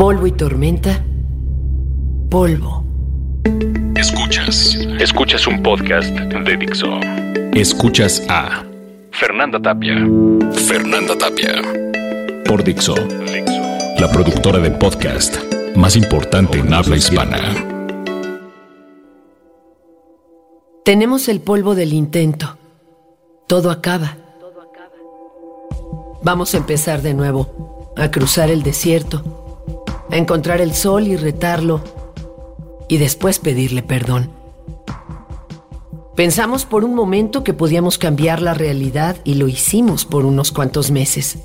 Polvo y tormenta. Polvo. Escuchas. Escuchas un podcast de Dixo. Escuchas a Fernanda Tapia. Fernanda Tapia. Por Dixo. La productora de podcast más importante en habla hispana. Tenemos el polvo del intento. Todo acaba. Vamos a empezar de nuevo, a cruzar el desierto, a encontrar el sol y retarlo, y después pedirle perdón. Pensamos por un momento que podíamos cambiar la realidad y lo hicimos por unos cuantos meses.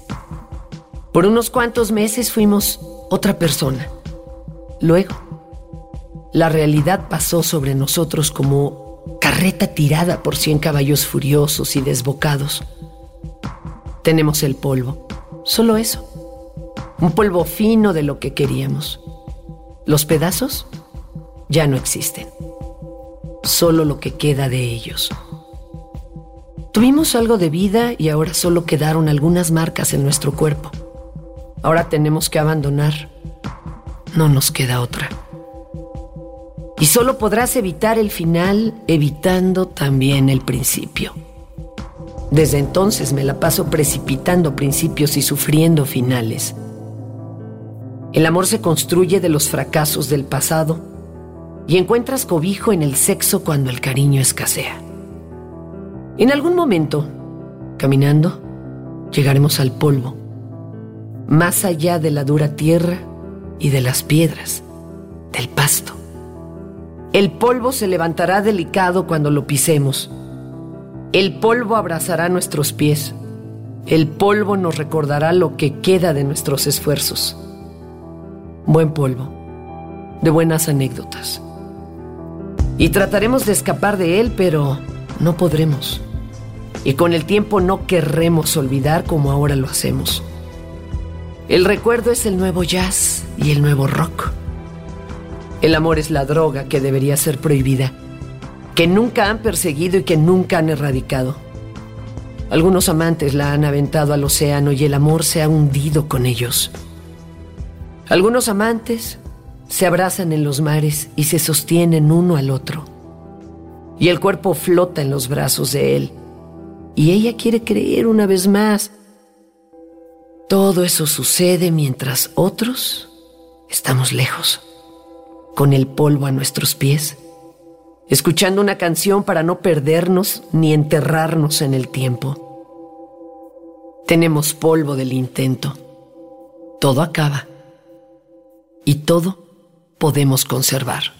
Por unos cuantos meses fuimos otra persona. Luego, la realidad pasó sobre nosotros como carreta tirada por cien caballos furiosos y desbocados. Tenemos el polvo, solo eso. Un polvo fino de lo que queríamos. Los pedazos ya no existen. Solo lo que queda de ellos. Tuvimos algo de vida y ahora solo quedaron algunas marcas en nuestro cuerpo. Ahora tenemos que abandonar. No nos queda otra. Y solo podrás evitar el final evitando también el principio. Desde entonces me la paso precipitando principios y sufriendo finales. El amor se construye de los fracasos del pasado y encuentras cobijo en el sexo cuando el cariño escasea. En algún momento, caminando, llegaremos al polvo, más allá de la dura tierra y de las piedras, del pasto. El polvo se levantará delicado cuando lo pisemos el polvo abrazará nuestros pies. El polvo nos recordará lo que queda de nuestros esfuerzos. Buen polvo, de buenas anécdotas. Y trataremos de escapar de él, pero no podremos. Y con el tiempo no querremos olvidar como ahora lo hacemos. El recuerdo es el nuevo jazz y el nuevo rock. El amor es la droga que debería ser prohibida que nunca han perseguido y que nunca han erradicado. Algunos amantes la han aventado al océano y el amor se ha hundido con ellos. Algunos amantes se abrazan en los mares y se sostienen uno al otro. Y el cuerpo flota en los brazos de él. Y ella quiere creer una vez más. Todo eso sucede mientras otros estamos lejos, con el polvo a nuestros pies escuchando una canción para no perdernos ni enterrarnos en el tiempo. Tenemos polvo del intento. Todo acaba y todo podemos conservar.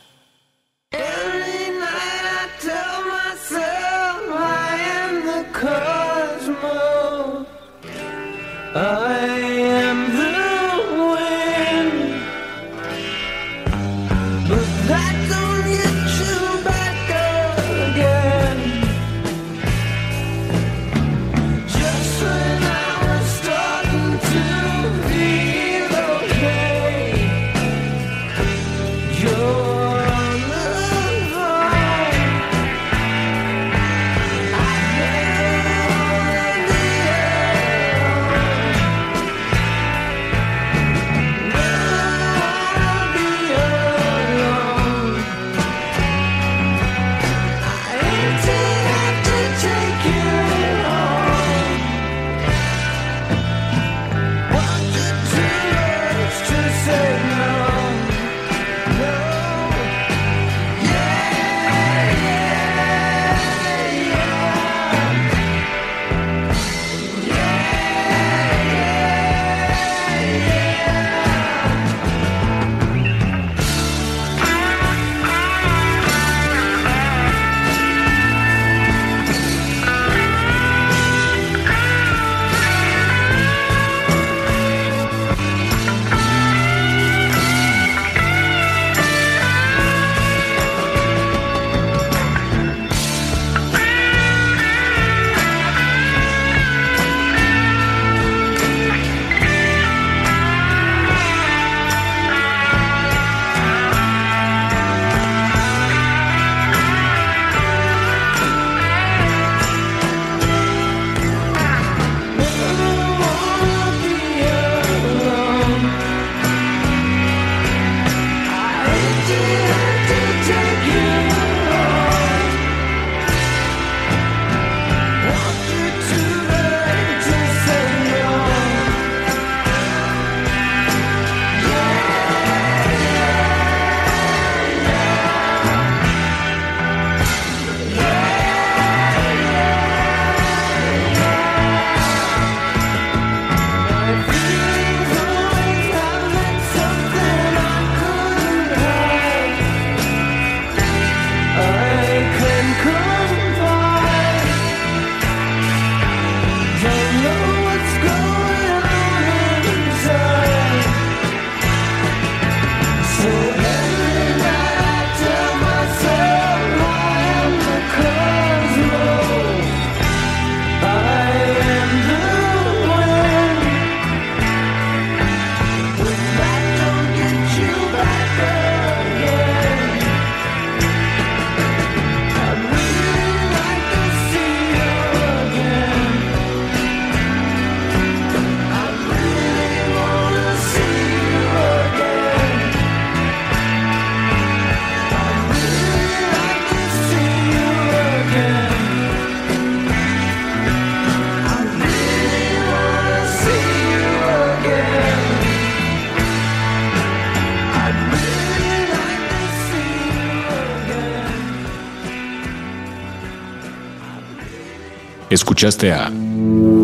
Escuchaste a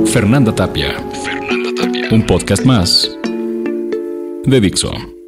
Fernanda Tapia. Fernanda Tapia. Un podcast más de Dixo.